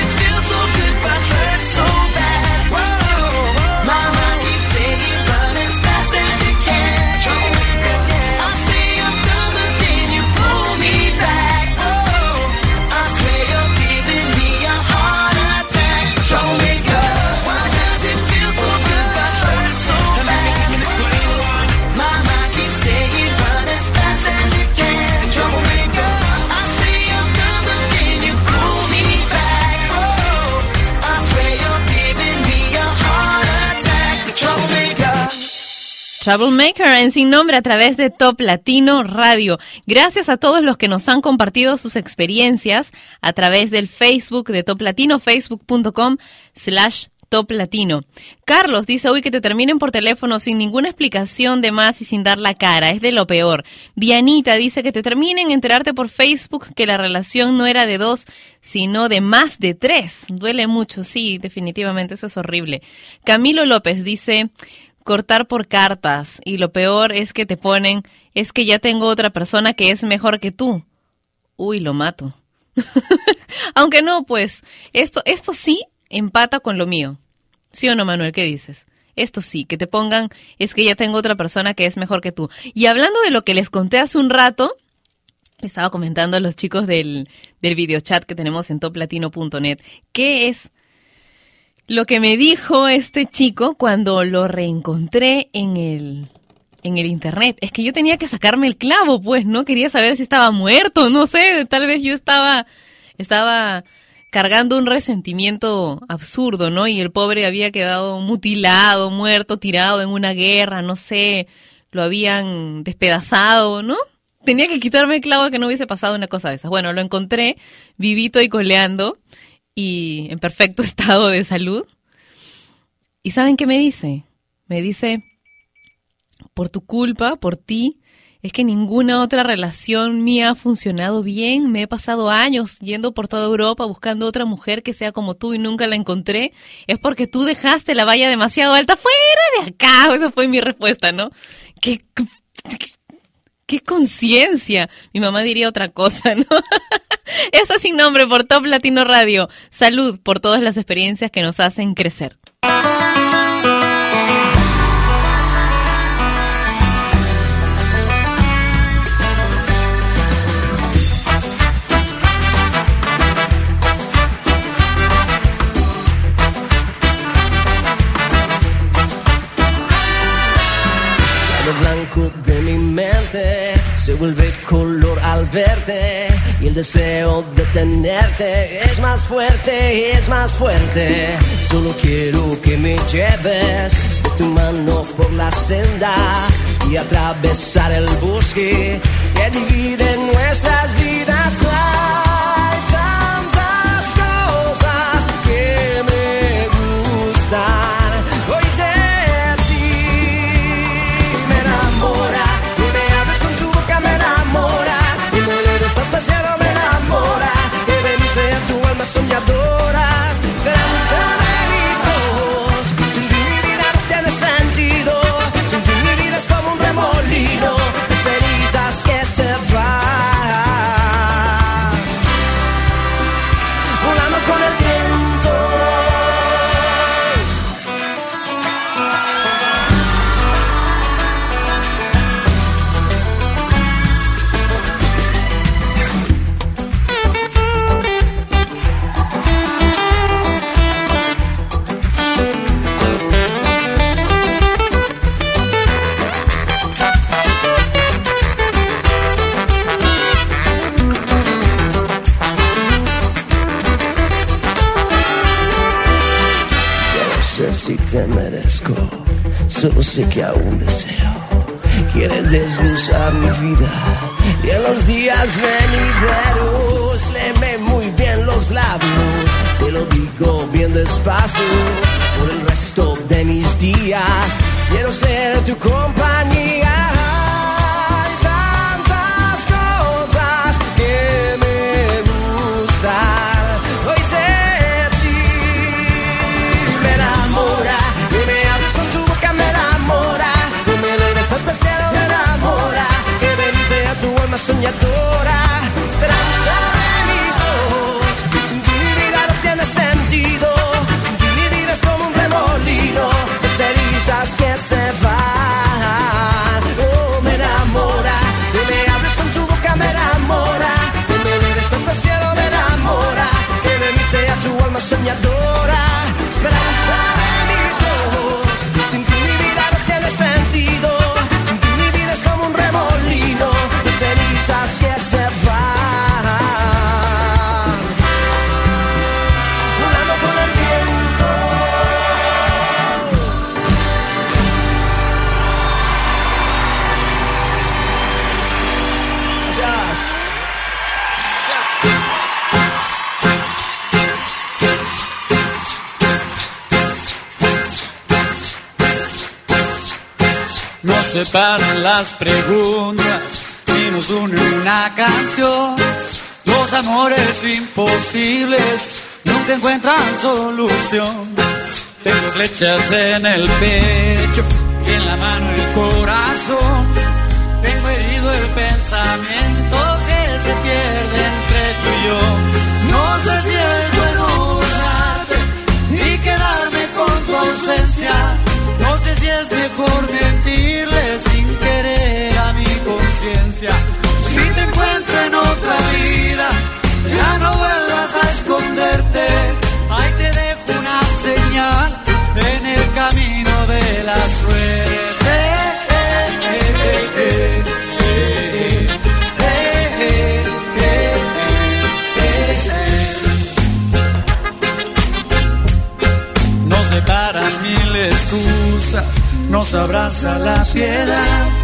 Troublemaker en sin nombre a través de Top Latino Radio. Gracias a todos los que nos han compartido sus experiencias a través del Facebook de Top Latino, facebook.com slash Top Latino. Carlos dice, uy, que te terminen por teléfono sin ninguna explicación de más y sin dar la cara, es de lo peor. Dianita dice que te terminen enterarte por Facebook que la relación no era de dos, sino de más de tres. Duele mucho, sí, definitivamente, eso es horrible. Camilo López dice, cortar por cartas y lo peor es que te ponen, es que ya tengo otra persona que es mejor que tú. Uy, lo mato. Aunque no, pues, esto, esto sí empata con lo mío. ¿Sí o no, Manuel? ¿Qué dices? Esto sí, que te pongan, es que ya tengo otra persona que es mejor que tú. Y hablando de lo que les conté hace un rato, estaba comentando a los chicos del, del videochat que tenemos en toplatino.net, ¿qué es lo que me dijo este chico cuando lo reencontré en el, en el internet? Es que yo tenía que sacarme el clavo, pues, ¿no? Quería saber si estaba muerto, no sé, tal vez yo estaba, estaba cargando un resentimiento absurdo, ¿no? Y el pobre había quedado mutilado, muerto, tirado en una guerra, no sé, lo habían despedazado, ¿no? Tenía que quitarme el clavo que no hubiese pasado una cosa de esas. Bueno, lo encontré vivito y coleando y en perfecto estado de salud. ¿Y saben qué me dice? Me dice, por tu culpa, por ti, es que ninguna otra relación mía ha funcionado bien. Me he pasado años yendo por toda Europa buscando otra mujer que sea como tú y nunca la encontré. Es porque tú dejaste la valla demasiado alta. ¡Fuera de acá! Esa fue mi respuesta, ¿no? ¿Qué, qué, conciencia? Mi mamá diría otra cosa, ¿no? Eso sin nombre por Top Latino Radio. Salud por todas las experiencias que nos hacen crecer. Blanco de mi mente se vuelve color al verte y el deseo de tenerte es más fuerte, es más fuerte. Solo quiero que me lleves de tu mano por la senda y atravesar el bosque que divide nuestras vidas. Solo sé que aún deseo. Quieres desglosar mi vida y en los días venideros léeme muy bien los labios. Te lo digo bien despacio por el resto de mis días. quiero ser tu compañía. Soñadora, esperanza de mis ojos. Sin ti mi vida no tiene sentido, sin ti mi vida es como un remolino de cenizas que se van. Oh, me enamora, que me hables con tu boca me enamora, que me eleves hasta el cielo me enamora, que bendice a tu alma soñadora, separan las preguntas y nos une una canción. Los amores imposibles nunca encuentran solución. Tengo flechas en el pecho y en la mano el corazón. Tengo herido el pensamiento que se pierde entre tú y yo. No sé si es bueno borrarte y quedarme con tu ausencia. No sé si es mejor Si te encuentro en otra vida, ya no vuelvas a esconderte. Ahí te dejo una señal en el camino de la suerte. Nos separan mil excusas, nos abraza la piedad.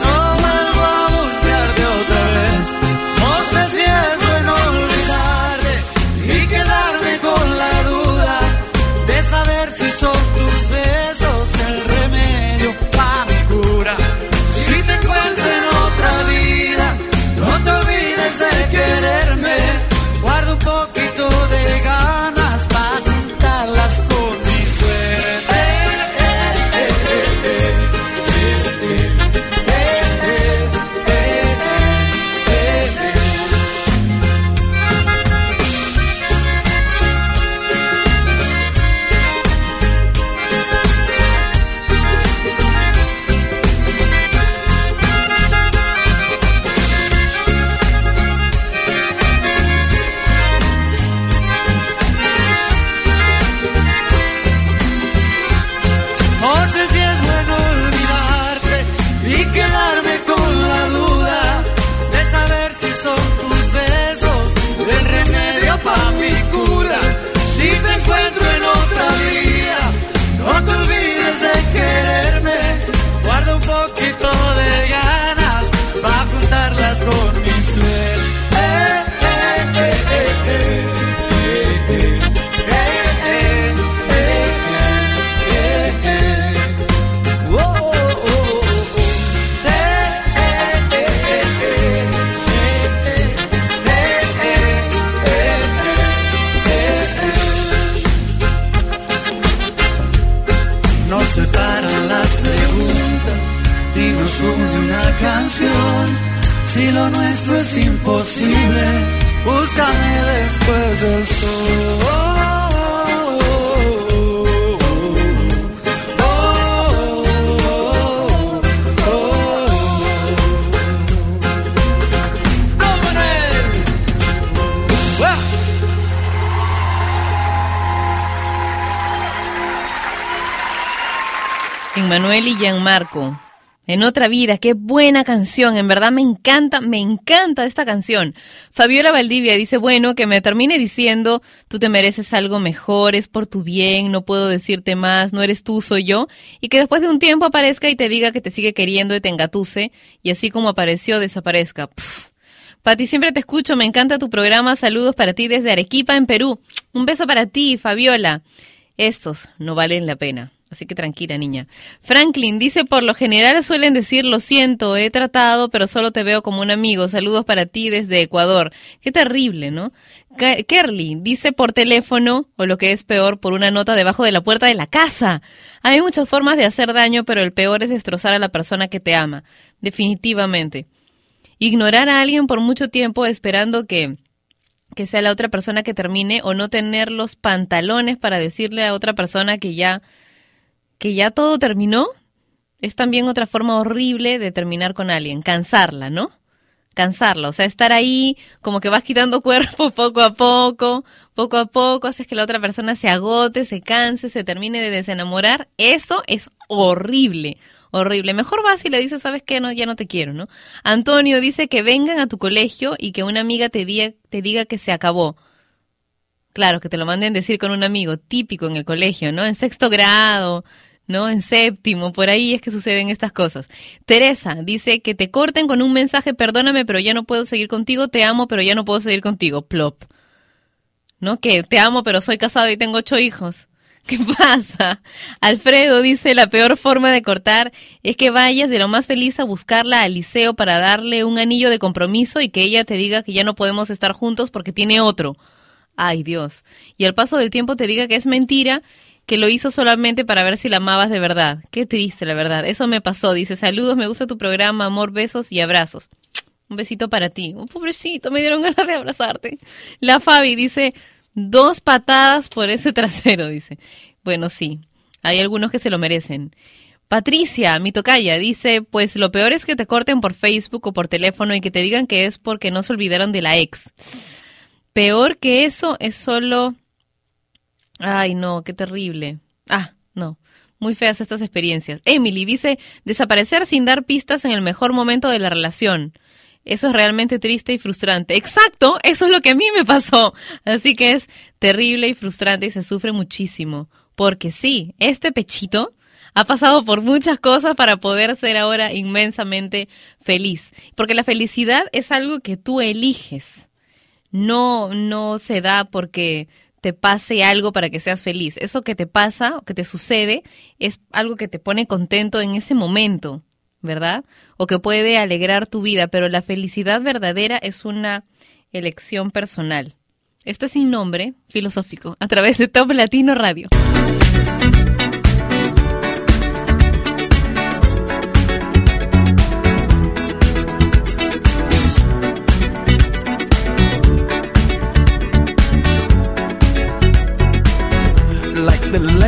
olvides de quererme. Gianmarco. En otra vida, qué buena canción, en verdad me encanta, me encanta esta canción. Fabiola Valdivia dice, bueno, que me termine diciendo, tú te mereces algo mejor, es por tu bien, no puedo decirte más, no eres tú, soy yo, y que después de un tiempo aparezca y te diga que te sigue queriendo y te engatuse, y así como apareció, desaparezca. Pff. Pati, siempre te escucho, me encanta tu programa, saludos para ti desde Arequipa, en Perú. Un beso para ti, Fabiola. Estos no valen la pena. Así que tranquila, niña. Franklin dice, por lo general suelen decir, lo siento, he tratado, pero solo te veo como un amigo. Saludos para ti desde Ecuador. Qué terrible, ¿no? Ke- Kerly dice por teléfono, o lo que es peor, por una nota debajo de la puerta de la casa. Hay muchas formas de hacer daño, pero el peor es destrozar a la persona que te ama. Definitivamente. Ignorar a alguien por mucho tiempo esperando que que sea la otra persona que termine o no tener los pantalones para decirle a otra persona que ya que ya todo terminó es también otra forma horrible de terminar con alguien, cansarla, ¿no? Cansarla, o sea, estar ahí como que vas quitando cuerpo poco a poco, poco a poco, haces que la otra persona se agote, se canse, se termine de desenamorar. Eso es horrible, horrible. Mejor vas y le dices, ¿sabes qué? No, ya no te quiero, ¿no? Antonio dice que vengan a tu colegio y que una amiga te diga, te diga que se acabó. Claro, que te lo manden decir con un amigo, típico en el colegio, ¿no? En sexto grado, ¿no? En séptimo, por ahí es que suceden estas cosas. Teresa dice que te corten con un mensaje, perdóname, pero ya no puedo seguir contigo, te amo, pero ya no puedo seguir contigo, plop. ¿No? Que te amo, pero soy casado y tengo ocho hijos. ¿Qué pasa? Alfredo dice, la peor forma de cortar es que vayas de lo más feliz a buscarla al liceo para darle un anillo de compromiso y que ella te diga que ya no podemos estar juntos porque tiene otro. Ay, Dios. Y al paso del tiempo te diga que es mentira, que lo hizo solamente para ver si la amabas de verdad. Qué triste, la verdad. Eso me pasó. Dice, saludos, me gusta tu programa, amor, besos y abrazos. Un besito para ti. Oh, pobrecito, me dieron ganas de abrazarte. La Fabi dice, dos patadas por ese trasero, dice. Bueno, sí, hay algunos que se lo merecen. Patricia, mi tocaya, dice, pues lo peor es que te corten por Facebook o por teléfono y que te digan que es porque no se olvidaron de la ex. Peor que eso es solo... Ay, no, qué terrible. Ah, no. Muy feas estas experiencias. Emily dice, desaparecer sin dar pistas en el mejor momento de la relación. Eso es realmente triste y frustrante. Exacto, eso es lo que a mí me pasó. Así que es terrible y frustrante y se sufre muchísimo. Porque sí, este pechito ha pasado por muchas cosas para poder ser ahora inmensamente feliz. Porque la felicidad es algo que tú eliges. No, no se da porque te pase algo para que seas feliz. Eso que te pasa o que te sucede es algo que te pone contento en ese momento, ¿verdad? O que puede alegrar tu vida, pero la felicidad verdadera es una elección personal. Esto es sin nombre filosófico a través de Top Latino Radio.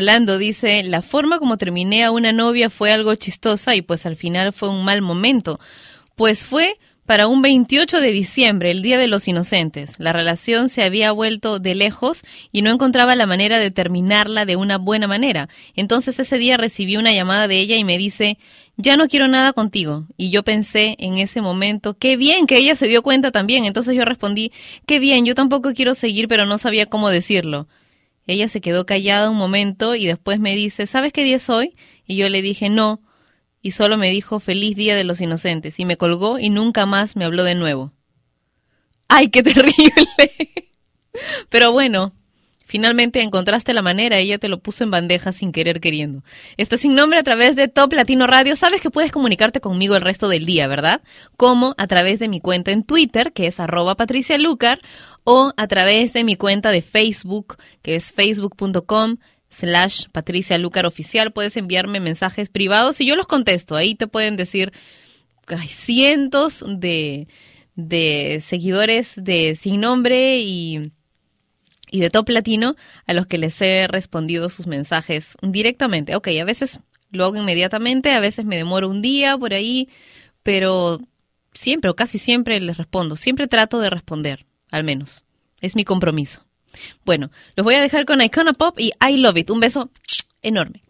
Rolando dice, la forma como terminé a una novia fue algo chistosa y pues al final fue un mal momento. Pues fue para un 28 de diciembre, el Día de los Inocentes. La relación se había vuelto de lejos y no encontraba la manera de terminarla de una buena manera. Entonces ese día recibí una llamada de ella y me dice, ya no quiero nada contigo. Y yo pensé en ese momento, qué bien que ella se dio cuenta también. Entonces yo respondí, qué bien, yo tampoco quiero seguir, pero no sabía cómo decirlo. Ella se quedó callada un momento y después me dice, ¿sabes qué día es hoy? Y yo le dije, no. Y solo me dijo, feliz día de los inocentes. Y me colgó y nunca más me habló de nuevo. ¡Ay, qué terrible! Pero bueno, finalmente encontraste la manera, ella te lo puso en bandeja sin querer queriendo. Esto es sin nombre a través de Top Latino Radio. Sabes que puedes comunicarte conmigo el resto del día, ¿verdad? Como a través de mi cuenta en Twitter, que es arroba Patricia Lucar, o a través de mi cuenta de Facebook, que es facebook.com slash Patricia Lucar Oficial. Puedes enviarme mensajes privados y yo los contesto. Ahí te pueden decir hay cientos de, de seguidores de Sin Nombre y, y de Top Latino a los que les he respondido sus mensajes directamente. Ok, a veces lo hago inmediatamente, a veces me demoro un día por ahí, pero siempre o casi siempre les respondo. Siempre trato de responder, al menos. Es mi compromiso. Bueno, los voy a dejar con Icona Pop y I Love It. Un beso enorme.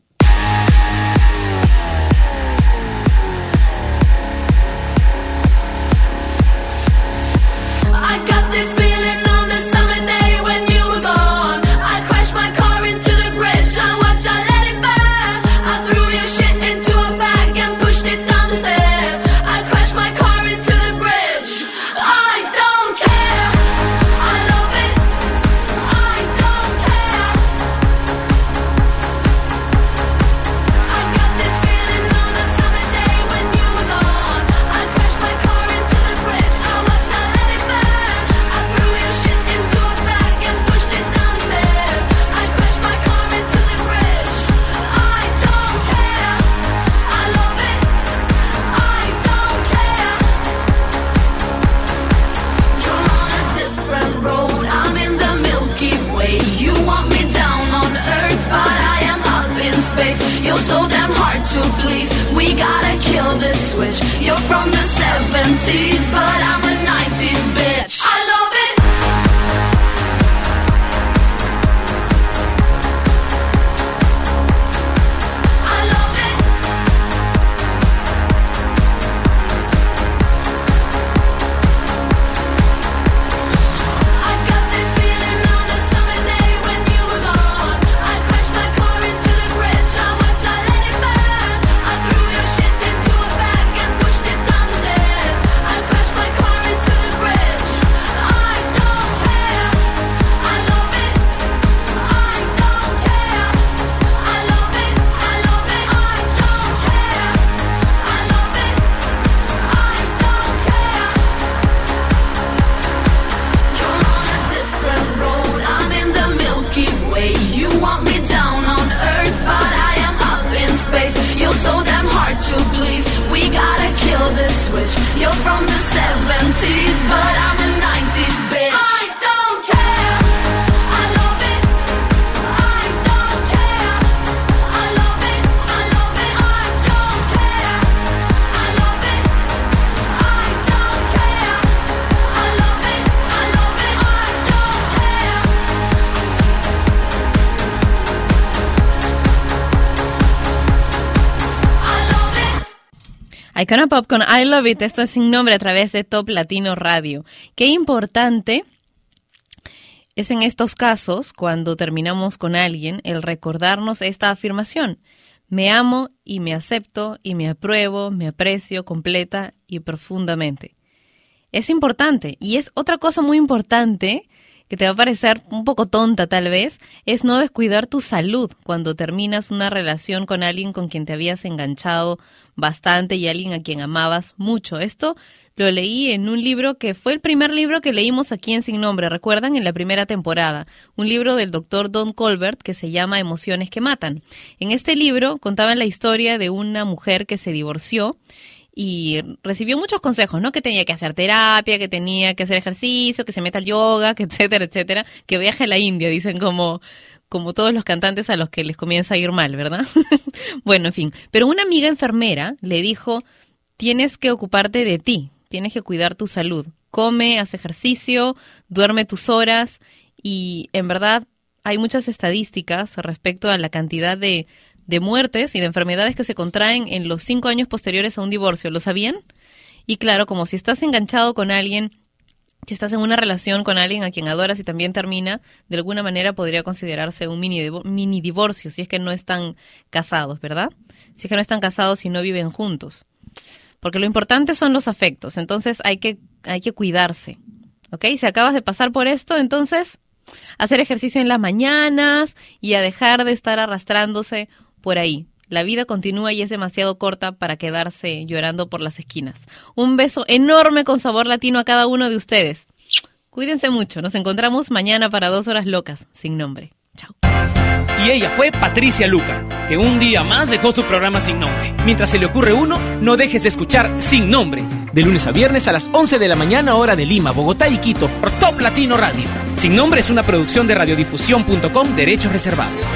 Pop con I Love It. Esto es sin nombre a través de Top Latino Radio. Qué importante es en estos casos, cuando terminamos con alguien, el recordarnos esta afirmación. Me amo y me acepto y me apruebo, me aprecio completa y profundamente. Es importante. Y es otra cosa muy importante que te va a parecer un poco tonta tal vez, es no descuidar tu salud cuando terminas una relación con alguien con quien te habías enganchado bastante y alguien a quien amabas mucho. Esto lo leí en un libro que fue el primer libro que leímos aquí en Sin Nombre, recuerdan, en la primera temporada, un libro del doctor Don Colbert que se llama Emociones que Matan. En este libro contaban la historia de una mujer que se divorció y recibió muchos consejos, ¿no? Que tenía que hacer terapia, que tenía que hacer ejercicio, que se meta al yoga, que etcétera, etcétera, que viaje a la India, dicen como como todos los cantantes a los que les comienza a ir mal, ¿verdad? bueno, en fin. Pero una amiga enfermera le dijo, tienes que ocuparte de ti, tienes que cuidar tu salud. Come, haz ejercicio, duerme tus horas y en verdad hay muchas estadísticas respecto a la cantidad de, de muertes y de enfermedades que se contraen en los cinco años posteriores a un divorcio. ¿Lo sabían? Y claro, como si estás enganchado con alguien, si estás en una relación con alguien a quien adoras y también termina, de alguna manera podría considerarse un mini, mini divorcio si es que no están casados, ¿verdad? Si es que no están casados y no viven juntos. Porque lo importante son los afectos, entonces hay que, hay que cuidarse. ¿Ok? Si acabas de pasar por esto, entonces hacer ejercicio en las mañanas y a dejar de estar arrastrándose por ahí. La vida continúa y es demasiado corta para quedarse llorando por las esquinas. Un beso enorme con sabor latino a cada uno de ustedes. Cuídense mucho. Nos encontramos mañana para dos horas locas, sin nombre. Y ella fue Patricia Luca, que un día más dejó su programa sin nombre. Mientras se le ocurre uno, no dejes de escuchar Sin Nombre, de lunes a viernes a las 11 de la mañana hora de Lima, Bogotá y Quito, por Top Latino Radio. Sin Nombre es una producción de radiodifusión.com, derechos reservados.